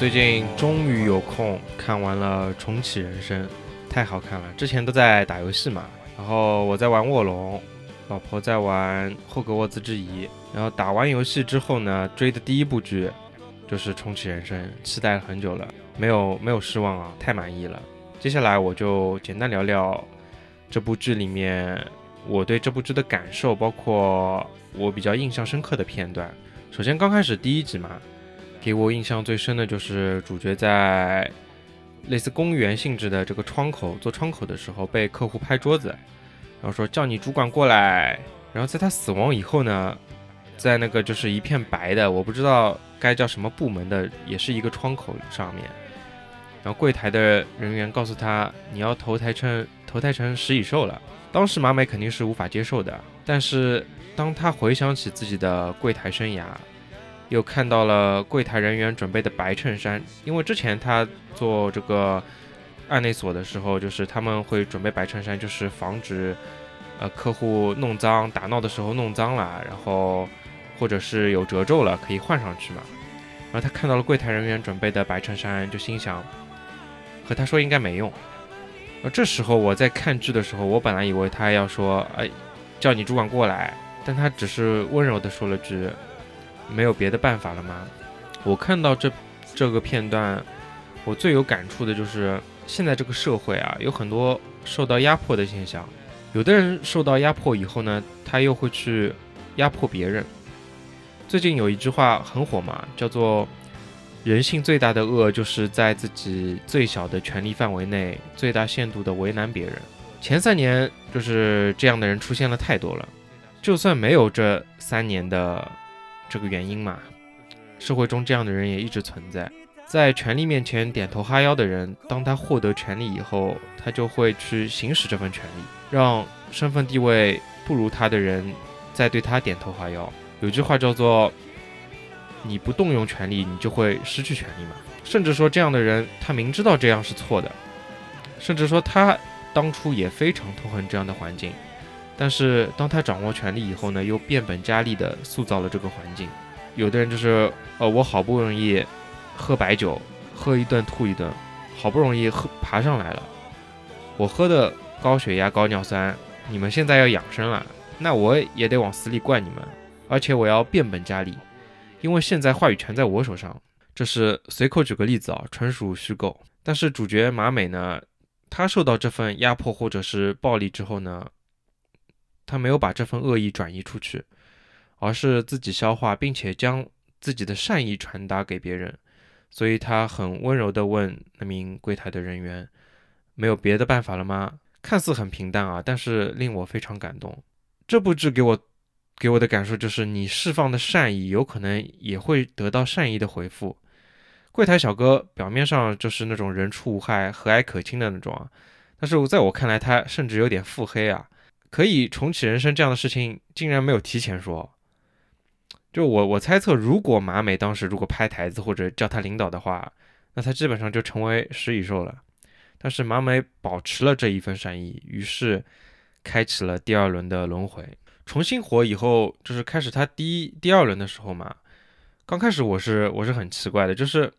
最近终于有空看完了《重启人生》，太好看了。之前都在打游戏嘛，然后我在玩卧龙，老婆在玩霍格沃兹之遗。然后打完游戏之后呢，追的第一部剧就是《重启人生》，期待了很久了，没有没有失望啊，太满意了。接下来我就简单聊聊这部剧里面我对这部剧的感受，包括我比较印象深刻的片段。首先刚开始第一集嘛。给我印象最深的就是主角在类似公园性质的这个窗口做窗口的时候，被客户拍桌子，然后说叫你主管过来。然后在他死亡以后呢，在那个就是一片白的，我不知道该叫什么部门的，也是一个窗口上面，然后柜台的人员告诉他你要投胎成投胎成食蚁兽了。当时马美肯定是无法接受的，但是当他回想起自己的柜台生涯。又看到了柜台人员准备的白衬衫，因为之前他做这个案内所的时候，就是他们会准备白衬衫，就是防止呃客户弄脏、打闹的时候弄脏了，然后或者是有褶皱了可以换上去嘛。然后他看到了柜台人员准备的白衬衫，就心想和他说应该没用。而这时候我在看剧的时候，我本来以为他要说哎叫你主管过来，但他只是温柔的说了句。没有别的办法了吗？我看到这这个片段，我最有感触的就是现在这个社会啊，有很多受到压迫的现象。有的人受到压迫以后呢，他又会去压迫别人。最近有一句话很火嘛，叫做“人性最大的恶就是在自己最小的权利范围内，最大限度的为难别人”。前三年就是这样的人出现了太多了，就算没有这三年的。这个原因嘛，社会中这样的人也一直存在，在权力面前点头哈腰的人，当他获得权力以后，他就会去行使这份权利，让身份地位不如他的人再对他点头哈腰。有句话叫做“你不动用权力，你就会失去权力嘛”。甚至说这样的人，他明知道这样是错的，甚至说他当初也非常痛恨这样的环境。但是当他掌握权力以后呢，又变本加厉地塑造了这个环境。有的人就是，呃，我好不容易喝白酒，喝一顿吐一顿，好不容易喝爬上来了，我喝的高血压高尿酸，你们现在要养生了，那我也得往死里灌你们，而且我要变本加厉，因为现在话语权在我手上。这是随口举个例子啊，纯属虚构。但是主角马美呢，他受到这份压迫或者是暴力之后呢？他没有把这份恶意转移出去，而是自己消化，并且将自己的善意传达给别人。所以他很温柔地问那名柜台的人员：“没有别的办法了吗？”看似很平淡啊，但是令我非常感动。这部剧给我给我的感受就是，你释放的善意，有可能也会得到善意的回复。柜台小哥表面上就是那种人畜无害、和蔼可亲的那种啊，但是在我看来，他甚至有点腹黑啊。可以重启人生这样的事情，竟然没有提前说。就我我猜测，如果马美当时如果拍台子或者叫他领导的话，那他基本上就成为食蚁兽了。但是马美保持了这一份善意，于是开启了第二轮的轮回。重新活以后，就是开始他第一第二轮的时候嘛。刚开始我是我是很奇怪的，就是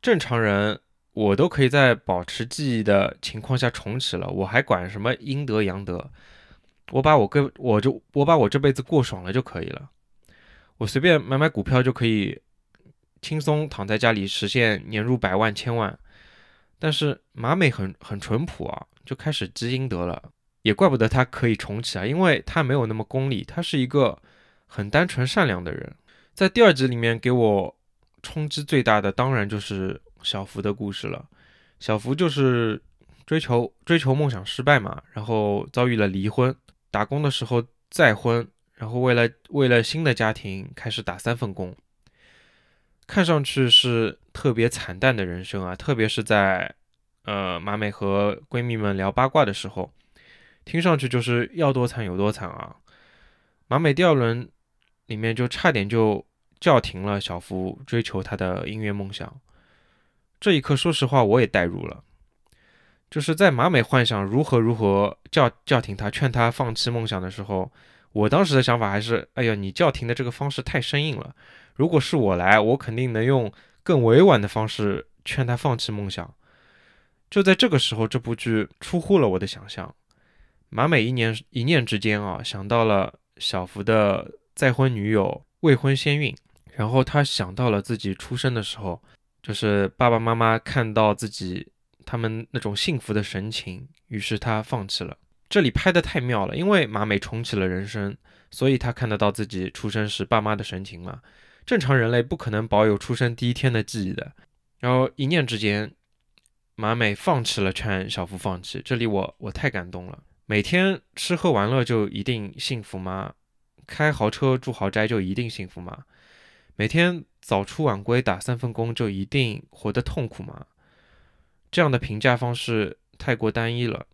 正常人。我都可以在保持记忆的情况下重启了，我还管什么阴德阳德？我把我跟我就我把我这辈子过爽了就可以了，我随便买买股票就可以轻松躺在家里实现年入百万千万。但是马美很很淳朴啊，就开始积阴德了，也怪不得他可以重启啊，因为他没有那么功利，他是一个很单纯善良的人。在第二集里面给我冲击最大的，当然就是。小福的故事了，小福就是追求追求梦想失败嘛，然后遭遇了离婚，打工的时候再婚，然后为了为了新的家庭开始打三份工，看上去是特别惨淡的人生啊，特别是在呃马美和闺蜜们聊八卦的时候，听上去就是要多惨有多惨啊。马美第二轮里面就差点就叫停了小福追求他的音乐梦想。这一刻，说实话，我也代入了。就是在马美幻想如何如何叫叫停他、劝他放弃梦想的时候，我当时的想法还是：哎呀，你叫停的这个方式太生硬了。如果是我来，我肯定能用更委婉的方式劝他放弃梦想。就在这个时候，这部剧出乎了我的想象。马美一年一念之间啊，想到了小福的再婚女友未婚先孕，然后他想到了自己出生的时候，就是爸爸妈妈看到自己他们那种幸福的神情，于是他放弃了。这里拍的太妙了，因为马美重启了人生，所以他看得到自己出生时爸妈的神情嘛。正常人类不可能保有出生第一天的记忆的。然后一念之间，马美放弃了劝小福放弃。这里我我太感动了。每天吃喝玩乐就一定幸福吗？开豪车住豪宅就一定幸福吗？每天早出晚归打三份工就一定活得痛苦吗？这样的评价方式太过单一了。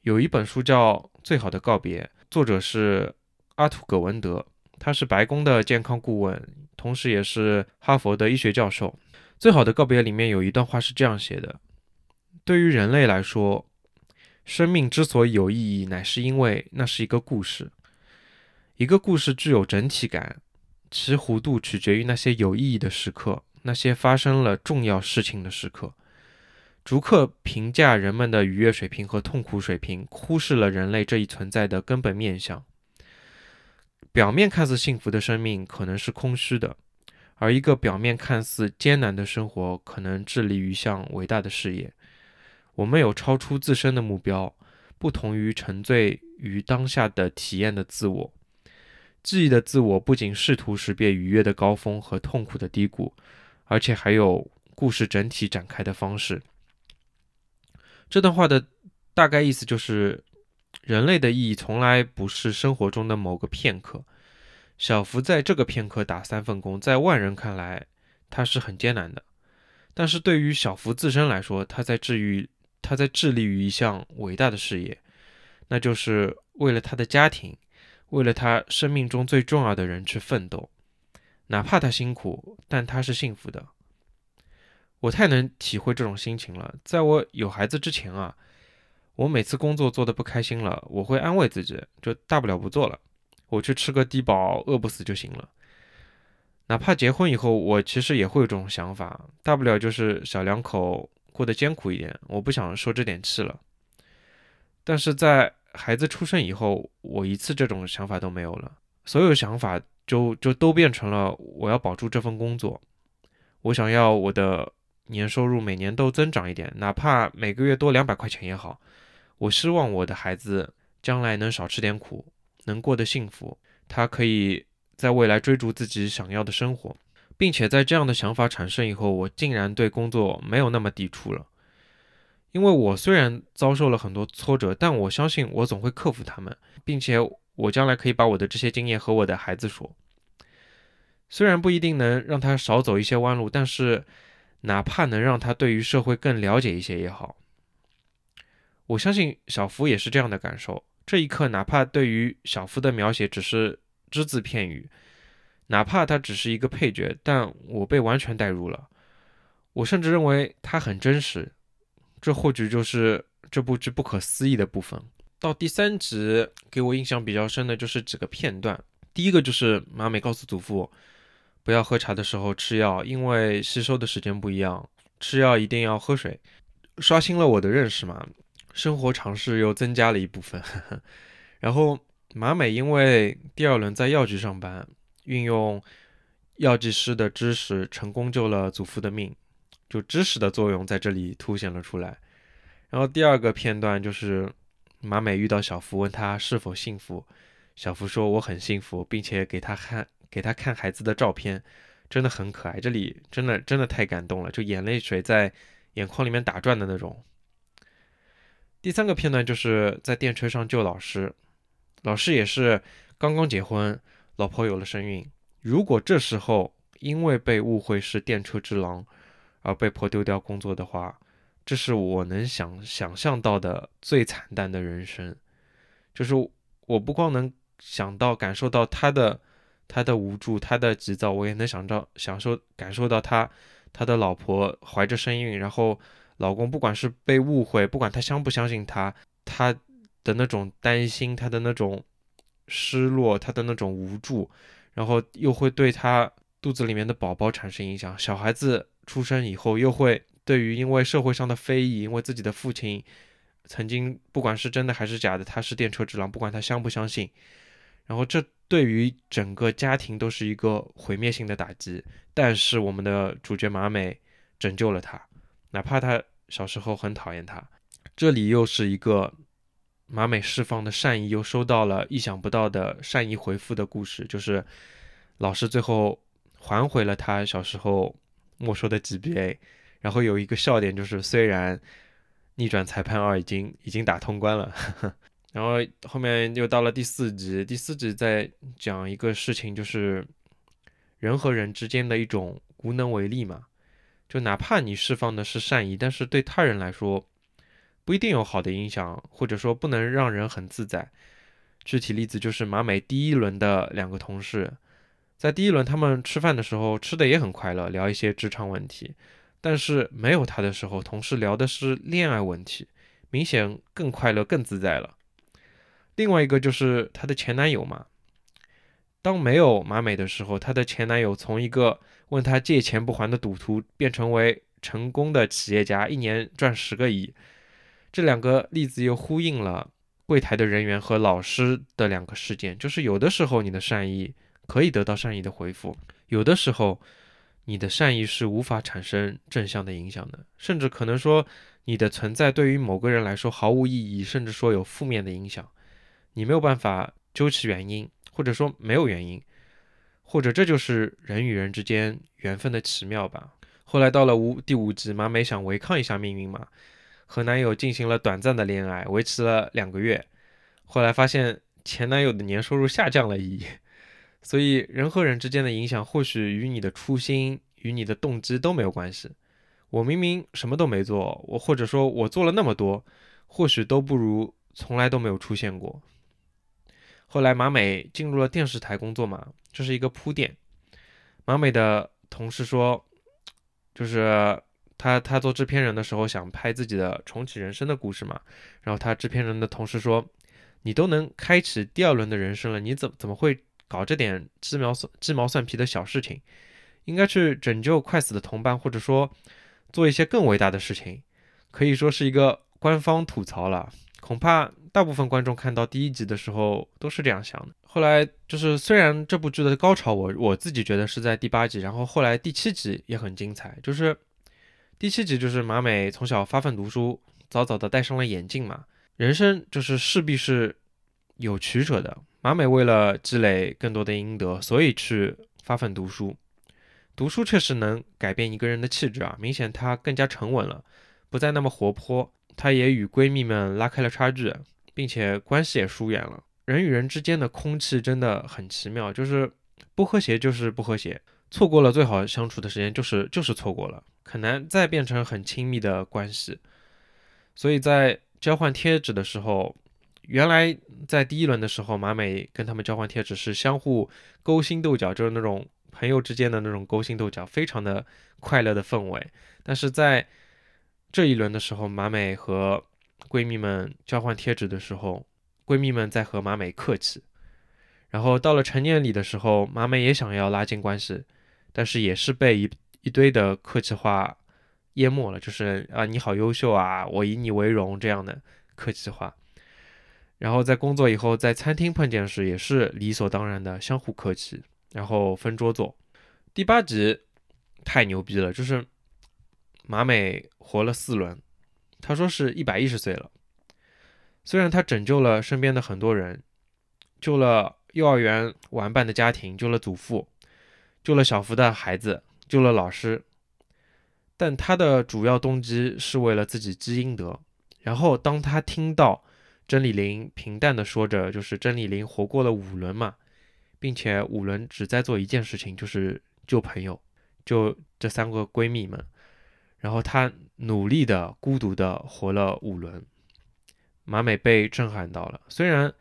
有一本书叫《最好的告别》，作者是阿图·葛文德，他是白宫的健康顾问，同时也是哈佛的医学教授。《最好的告别》里面有一段话是这样写的：“对于人类来说，生命之所以有意义，乃是因为那是一个故事。一个故事具有整体感，其弧度取决于那些有意义的时刻，那些发生了重要事情的时刻。”逐客评价人们的愉悦水平和痛苦水平，忽视了人类这一存在的根本面相。表面看似幸福的生命可能是空虚的，而一个表面看似艰难的生活可能致力于一项伟大的事业。我们有超出自身的目标，不同于沉醉于当下的体验的自我。记忆的自我不仅试图识别愉悦的高峰和痛苦的低谷，而且还有故事整体展开的方式。这段话的大概意思就是，人类的意义从来不是生活中的某个片刻。小福在这个片刻打三份工，在外人看来，他是很艰难的。但是对于小福自身来说，他在治愈，他在致力于一项伟大的事业，那就是为了他的家庭，为了他生命中最重要的人去奋斗。哪怕他辛苦，但他是幸福的。我太能体会这种心情了。在我有孩子之前啊，我每次工作做的不开心了，我会安慰自己，就大不了不做了，我去吃个低保，饿不死就行了。哪怕结婚以后，我其实也会有这种想法，大不了就是小两口过得艰苦一点，我不想受这点气了。但是在孩子出生以后，我一次这种想法都没有了，所有想法就就都变成了我要保住这份工作，我想要我的。年收入每年都增长一点，哪怕每个月多两百块钱也好。我希望我的孩子将来能少吃点苦，能过得幸福。他可以在未来追逐自己想要的生活，并且在这样的想法产生以后，我竟然对工作没有那么抵触了。因为我虽然遭受了很多挫折，但我相信我总会克服他们，并且我将来可以把我的这些经验和我的孩子说。虽然不一定能让他少走一些弯路，但是。哪怕能让他对于社会更了解一些也好，我相信小福也是这样的感受。这一刻，哪怕对于小福的描写只是只字片语，哪怕他只是一个配角，但我被完全带入了。我甚至认为他很真实，这或许就是这部剧不可思议的部分。到第三集，给我印象比较深的就是几个片段。第一个就是马美告诉祖父。不要喝茶的时候吃药，因为吸收的时间不一样。吃药一定要喝水，刷新了我的认识嘛。生活常识又增加了一部分。然后马美因为第二轮在药局上班，运用药剂师的知识，成功救了祖父的命。就知识的作用在这里凸显了出来。然后第二个片段就是马美遇到小福，问他是否幸福。小福说我很幸福，并且给他看。给他看孩子的照片，真的很可爱。这里真的真的太感动了，就眼泪水在眼眶里面打转的那种。第三个片段就是在电车上救老师，老师也是刚刚结婚，老婆有了身孕。如果这时候因为被误会是电车之狼而被迫丢掉工作的话，这是我能想想象到的最惨淡的人生。就是我不光能想到感受到他的。他的无助，他的急躁，我也能想到、享受、感受到他，他的老婆怀着身孕，然后老公不管是被误会，不管他相不相信他，他的那种担心，他的那种失落，他的那种无助，然后又会对他肚子里面的宝宝产生影响，小孩子出生以后又会对于因为社会上的非议，因为自己的父亲曾经不管是真的还是假的，他是电车之狼，不管他相不相信，然后这对于整个家庭都是一个毁灭性的打击。但是我们的主角马美拯救了他，哪怕他小时候很讨厌他。这里又是一个马美释放的善意，又收到了意想不到的善意回复的故事，就是老师最后还回了他小时候没收的 GBA。然后有一个笑点，就是虽然逆转裁判二已经已经打通关了，然后后面又到了第四集，第四集在讲一个事情，就是人和人之间的一种无能为力嘛，就哪怕你释放的是善意，但是对他人来说。不一定有好的影响，或者说不能让人很自在。具体例子就是马美第一轮的两个同事，在第一轮他们吃饭的时候吃的也很快乐，聊一些职场问题。但是没有他的时候，同事聊的是恋爱问题，明显更快乐、更自在了。另外一个就是她的前男友嘛，当没有马美的时候，她的前男友从一个问她借钱不还的赌徒，变成为成功的企业家，一年赚十个亿。这两个例子又呼应了柜台的人员和老师的两个事件，就是有的时候你的善意可以得到善意的回复，有的时候你的善意是无法产生正向的影响的，甚至可能说你的存在对于某个人来说毫无意义，甚至说有负面的影响，你没有办法究其原因，或者说没有原因，或者这就是人与人之间缘分的奇妙吧。后来到了五第五集，马美想违抗一下命运嘛。和男友进行了短暂的恋爱，维持了两个月，后来发现前男友的年收入下降了一亿，所以人和人之间的影响或许与你的初心与你的动机都没有关系。我明明什么都没做，我或者说我做了那么多，或许都不如从来都没有出现过。后来马美进入了电视台工作嘛，这是一个铺垫。马美的同事说，就是。他他做制片人的时候想拍自己的重启人生的故事嘛，然后他制片人的同事说：“你都能开启第二轮的人生了，你怎怎么会搞这点鸡毛蒜鸡毛蒜皮的小事情？应该去拯救快死的同伴，或者说做一些更伟大的事情。”可以说是一个官方吐槽了。恐怕大部分观众看到第一集的时候都是这样想的。后来就是虽然这部剧的高潮我我自己觉得是在第八集，然后后来第七集也很精彩，就是。第七集就是马美从小发奋读书，早早的戴上了眼镜嘛。人生就是势必是有曲折的。马美为了积累更多的阴德，所以去发奋读书。读书确实能改变一个人的气质啊，明显她更加沉稳了，不再那么活泼。她也与闺蜜们拉开了差距，并且关系也疏远了。人与人之间的空气真的很奇妙，就是不和谐就是不和谐，错过了最好相处的时间，就是就是错过了。很难再变成很亲密的关系，所以在交换贴纸的时候，原来在第一轮的时候，马美跟他们交换贴纸是相互勾心斗角，就是那种朋友之间的那种勾心斗角，非常的快乐的氛围。但是在这一轮的时候，马美和闺蜜们交换贴纸的时候，闺蜜们在和马美客气。然后到了成年礼的时候，马美也想要拉近关系，但是也是被一。一堆的客气话淹没了，就是啊，你好优秀啊，我以你为荣这样的客气话。然后在工作以后，在餐厅碰见时，也是理所当然的相互客气，然后分桌坐。第八集太牛逼了，就是马美活了四轮，他说是一百一十岁了。虽然他拯救了身边的很多人，救了幼儿园玩伴的家庭，救了祖父，救了小福的孩子。救了老师，但他的主要动机是为了自己积阴德。然后，当他听到甄丽玲平淡的说着，就是甄丽玲活过了五轮嘛，并且五轮只在做一件事情，就是救朋友，救这三个闺蜜们。然后他努力的、孤独的活了五轮，马美被震撼到了。虽然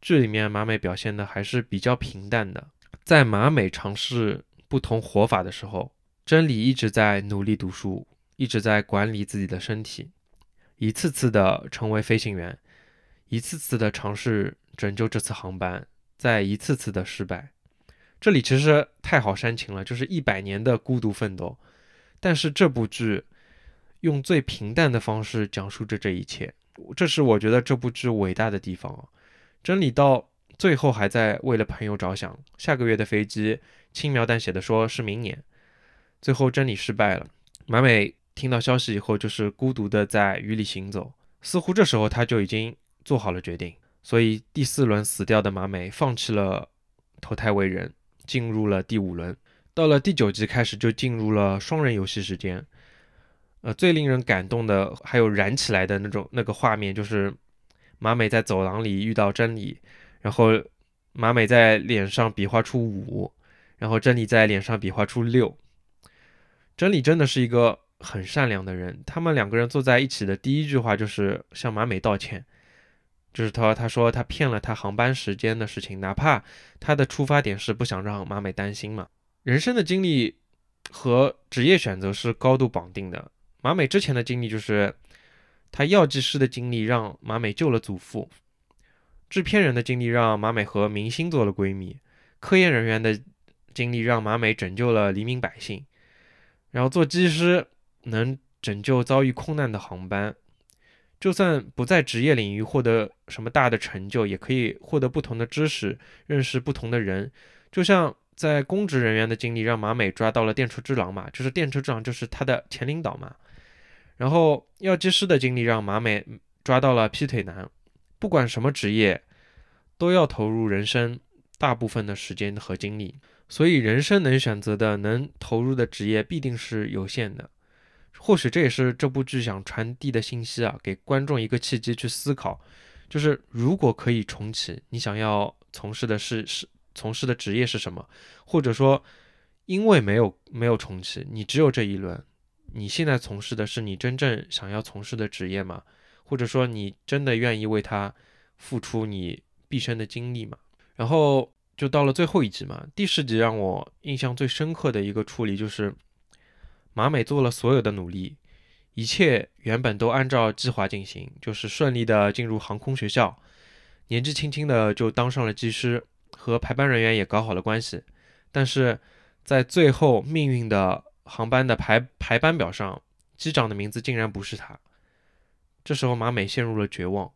剧里面马美表现的还是比较平淡的，在马美尝试。不同活法的时候，真理一直在努力读书，一直在管理自己的身体，一次次的成为飞行员，一次次的尝试拯救这次航班，在一次次的失败。这里其实太好煽情了，就是一百年的孤独奋斗。但是这部剧用最平淡的方式讲述着这一切，这是我觉得这部剧伟大的地方。真理到最后还在为了朋友着想，下个月的飞机轻描淡写的说是明年，最后真理失败了。马美听到消息以后，就是孤独的在雨里行走，似乎这时候他就已经做好了决定。所以第四轮死掉的马美放弃了投胎为人，进入了第五轮。到了第九集开始就进入了双人游戏时间，呃，最令人感动的还有燃起来的那种那个画面，就是马美在走廊里遇到真理，然后马美在脸上比划出五，然后真理在脸上比划出六。真理真的是一个很善良的人，他们两个人坐在一起的第一句话就是向马美道歉，就是他他说他骗了他航班时间的事情，哪怕他的出发点是不想让马美担心嘛。人生的经历和职业选择是高度绑定的。马美之前的经历就是，他药剂师的经历让马美救了祖父；制片人的经历让马美和明星做了闺蜜；科研人员的经历让马美拯救了黎民百姓；然后做机师能拯救遭遇空难的航班。就算不在职业领域获得什么大的成就，也可以获得不同的知识，认识不同的人，就像。在公职人员的经历让马美抓到了电车之狼嘛，就是电车之狼就是他的前领导嘛。然后药剂师的经历让马美抓到了劈腿男。不管什么职业，都要投入人生大部分的时间和精力，所以人生能选择的、能投入的职业必定是有限的。或许这也是这部剧想传递的信息啊，给观众一个契机去思考，就是如果可以重启，你想要从事的是是。从事的职业是什么？或者说，因为没有没有重启，你只有这一轮，你现在从事的是你真正想要从事的职业吗？或者说，你真的愿意为他付出你毕生的精力吗？然后就到了最后一集嘛，第十集让我印象最深刻的一个处理就是马美做了所有的努力，一切原本都按照计划进行，就是顺利的进入航空学校，年纪轻轻的就当上了机师。和排班人员也搞好了关系，但是在最后命运的航班的排排班表上，机长的名字竟然不是他。这时候马美陷入了绝望，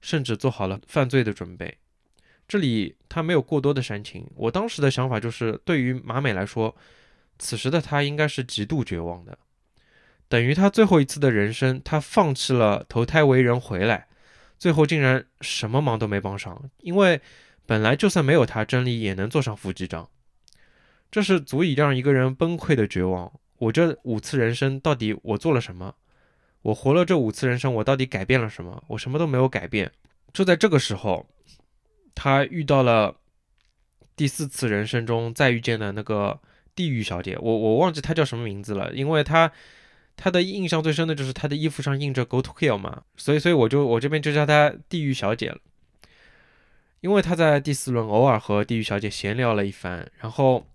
甚至做好了犯罪的准备。这里他没有过多的煽情，我当时的想法就是，对于马美来说，此时的他应该是极度绝望的，等于他最后一次的人生，他放弃了投胎为人回来，最后竟然什么忙都没帮上，因为。本来就算没有他，真理也能坐上副机长。这是足以让一个人崩溃的绝望。我这五次人生到底我做了什么？我活了这五次人生，我到底改变了什么？我什么都没有改变。就在这个时候，他遇到了第四次人生中再遇见的那个地狱小姐。我我忘记她叫什么名字了，因为她她的印象最深的就是她的衣服上印着 “Go to Hell” 嘛，所以所以我就我这边就叫她地狱小姐了。因为他在第四轮偶尔和地狱小姐闲聊了一番，然后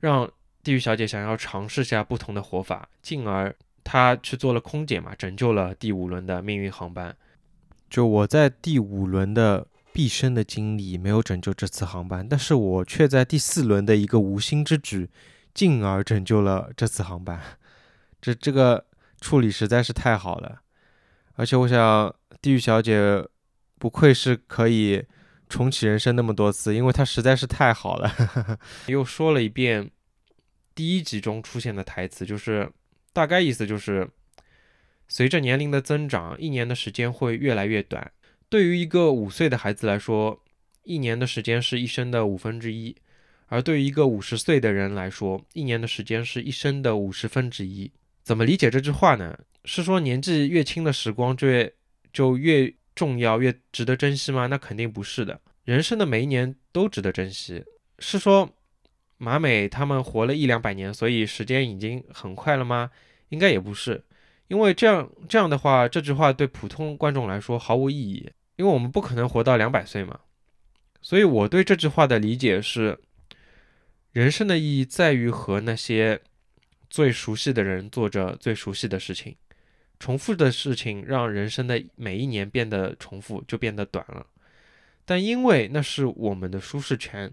让地狱小姐想要尝试下不同的活法，进而她去做了空姐嘛，拯救了第五轮的命运航班。就我在第五轮的毕生的精力没有拯救这次航班，但是我却在第四轮的一个无心之举，进而拯救了这次航班。这这个处理实在是太好了，而且我想地狱小姐不愧是可以。重启人生那么多次，因为她实在是太好了。又说了一遍第一集中出现的台词，就是大概意思就是，随着年龄的增长，一年的时间会越来越短。对于一个五岁的孩子来说，一年的时间是一生的五分之一；而对于一个五十岁的人来说，一年的时间是一生的五十分之一。怎么理解这句话呢？是说年纪越轻的时光就越就越。重要越值得珍惜吗？那肯定不是的。人生的每一年都值得珍惜。是说马美他们活了一两百年，所以时间已经很快了吗？应该也不是。因为这样这样的话，这句话对普通观众来说毫无意义，因为我们不可能活到两百岁嘛。所以我对这句话的理解是：人生的意义在于和那些最熟悉的人做着最熟悉的事情。重复的事情让人生的每一年变得重复，就变得短了。但因为那是我们的舒适圈，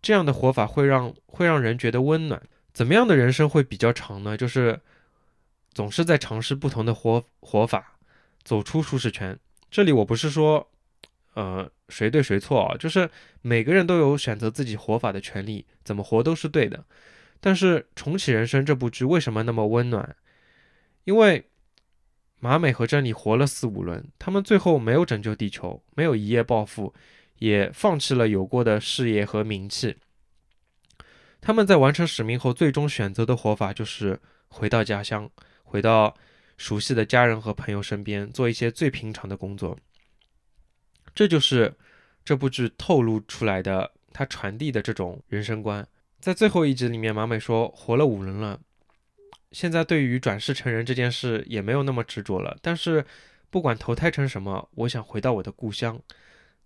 这样的活法会让会让人觉得温暖。怎么样的人生会比较长呢？就是总是在尝试不同的活活法，走出舒适圈。这里我不是说，呃，谁对谁错啊，就是每个人都有选择自己活法的权利，怎么活都是对的。但是《重启人生》这部剧为什么那么温暖？因为马美和真理活了四五轮，他们最后没有拯救地球，没有一夜暴富，也放弃了有过的事业和名气。他们在完成使命后，最终选择的活法就是回到家乡，回到熟悉的家人和朋友身边，做一些最平常的工作。这就是这部剧透露出来的，他传递的这种人生观。在最后一集里面，马美说活了五轮了，现在对于转世成人这件事也没有那么执着了。但是不管投胎成什么，我想回到我的故乡，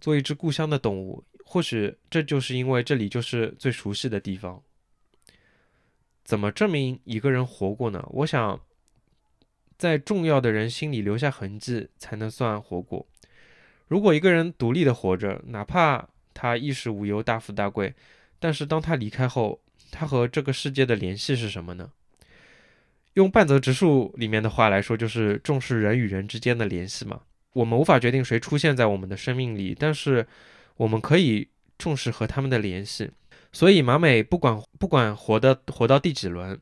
做一只故乡的动物。或许这就是因为这里就是最熟悉的地方。怎么证明一个人活过呢？我想，在重要的人心里留下痕迹，才能算活过。如果一个人独立的活着，哪怕他衣食无忧、大富大贵，但是当他离开后，他和这个世界的联系是什么呢？用半泽直树里面的话来说，就是重视人与人之间的联系嘛。我们无法决定谁出现在我们的生命里，但是我们可以重视和他们的联系。所以马美不管不管活的活到第几轮，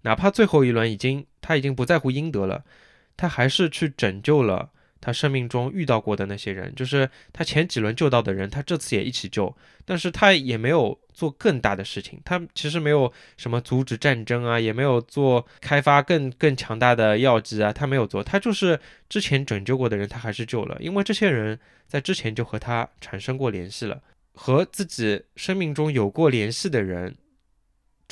哪怕最后一轮已经他已经不在乎应得了，他还是去拯救了他生命中遇到过的那些人，就是他前几轮救到的人，他这次也一起救，但是他也没有做更大的事情，他其实没有什么阻止战争啊，也没有做开发更更强大的药剂啊，他没有做，他就是之前拯救过的人，他还是救了，因为这些人在之前就和他产生过联系了。和自己生命中有过联系的人，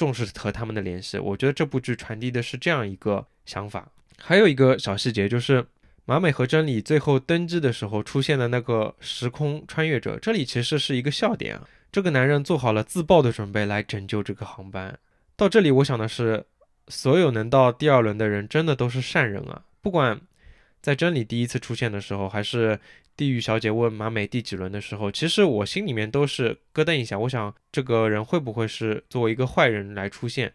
重视和他们的联系。我觉得这部剧传递的是这样一个想法。还有一个小细节，就是马美和真理最后登机的时候出现的那个时空穿越者，这里其实是一个笑点啊。这个男人做好了自爆的准备来拯救这个航班。到这里，我想的是，所有能到第二轮的人真的都是善人啊，不管。在真理第一次出现的时候，还是地狱小姐问马美第几轮的时候，其实我心里面都是咯噔一下，我想这个人会不会是作为一个坏人来出现？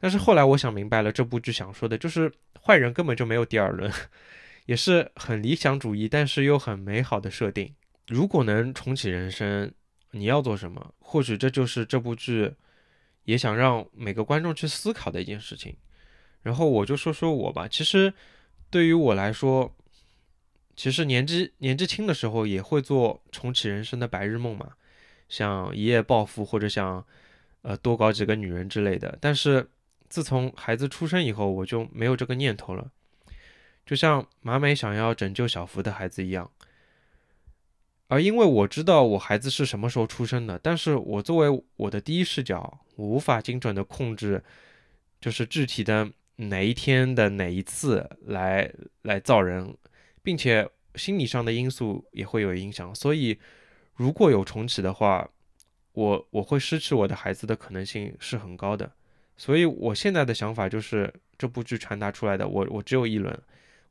但是后来我想明白了，这部剧想说的就是坏人根本就没有第二轮，也是很理想主义，但是又很美好的设定。如果能重启人生，你要做什么？或许这就是这部剧也想让每个观众去思考的一件事情。然后我就说说我吧，其实。对于我来说，其实年纪年纪轻的时候也会做重启人生的白日梦嘛，想一夜暴富或者想呃多搞几个女人之类的。但是自从孩子出生以后，我就没有这个念头了。就像马美想要拯救小福的孩子一样，而因为我知道我孩子是什么时候出生的，但是我作为我的第一视角，我无法精准的控制，就是具体的。哪一天的哪一次来来造人，并且心理上的因素也会有影响，所以如果有重启的话，我我会失去我的孩子的可能性是很高的。所以我现在的想法就是这部剧传达出来的，我我只有一轮，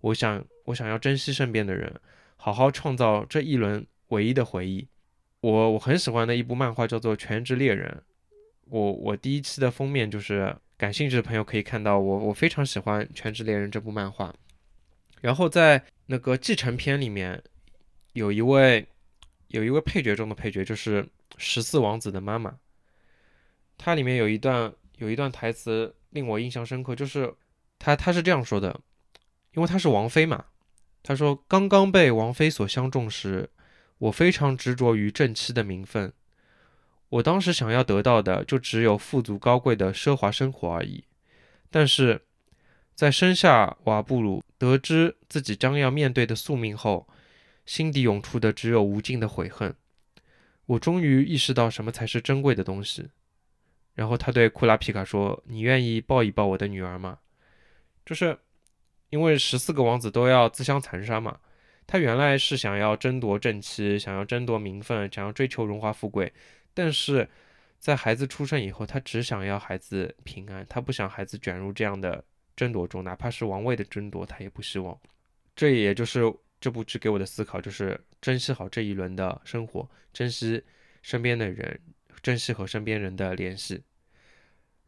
我想我想要珍惜身边的人，好好创造这一轮唯一的回忆。我我很喜欢的一部漫画叫做《全职猎人》，我我第一期的封面就是。感兴趣的朋友可以看到我，我非常喜欢《全职猎人》这部漫画。然后在那个继承篇里面，有一位有一位配角中的配角，就是十四王子的妈妈。它里面有一段有一段台词令我印象深刻，就是他他是这样说的，因为他是王妃嘛，他说：“刚刚被王妃所相中时，我非常执着于正妻的名分。”我当时想要得到的就只有富足高贵的奢华生活而已，但是在生下瓦布鲁，得知自己将要面对的宿命后，心底涌出的只有无尽的悔恨。我终于意识到什么才是珍贵的东西。然后他对库拉皮卡说：“你愿意抱一抱我的女儿吗？”就是因为十四个王子都要自相残杀嘛。他原来是想要争夺正妻，想要争夺名分，想要追求荣华富贵。但是在孩子出生以后，他只想要孩子平安，他不想孩子卷入这样的争夺中，哪怕是王位的争夺，他也不希望。这也就是这部剧给我的思考，就是珍惜好这一轮的生活，珍惜身边的人，珍惜和身边人的联系。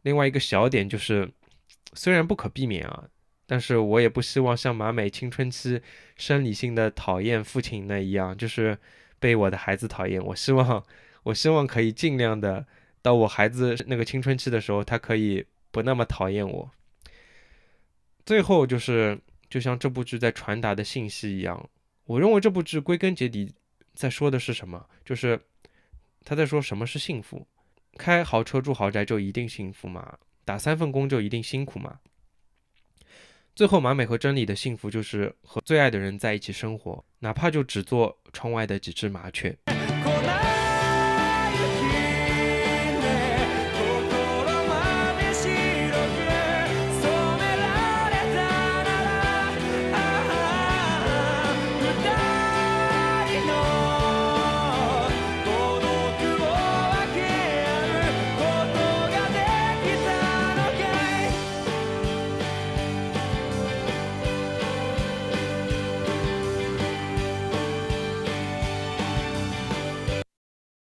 另外一个小点就是，虽然不可避免啊，但是我也不希望像马美青春期生理性的讨厌父亲那一样，就是被我的孩子讨厌。我希望，我希望可以尽量的到我孩子那个青春期的时候，他可以不那么讨厌我。最后就是，就像这部剧在传达的信息一样，我认为这部剧归根结底在说的是什么？就是他在说什么是幸福。开豪车住豪宅就一定幸福吗？打三份工就一定辛苦吗？最后，马美和真理的幸福就是和最爱的人在一起生活，哪怕就只做窗外的几只麻雀。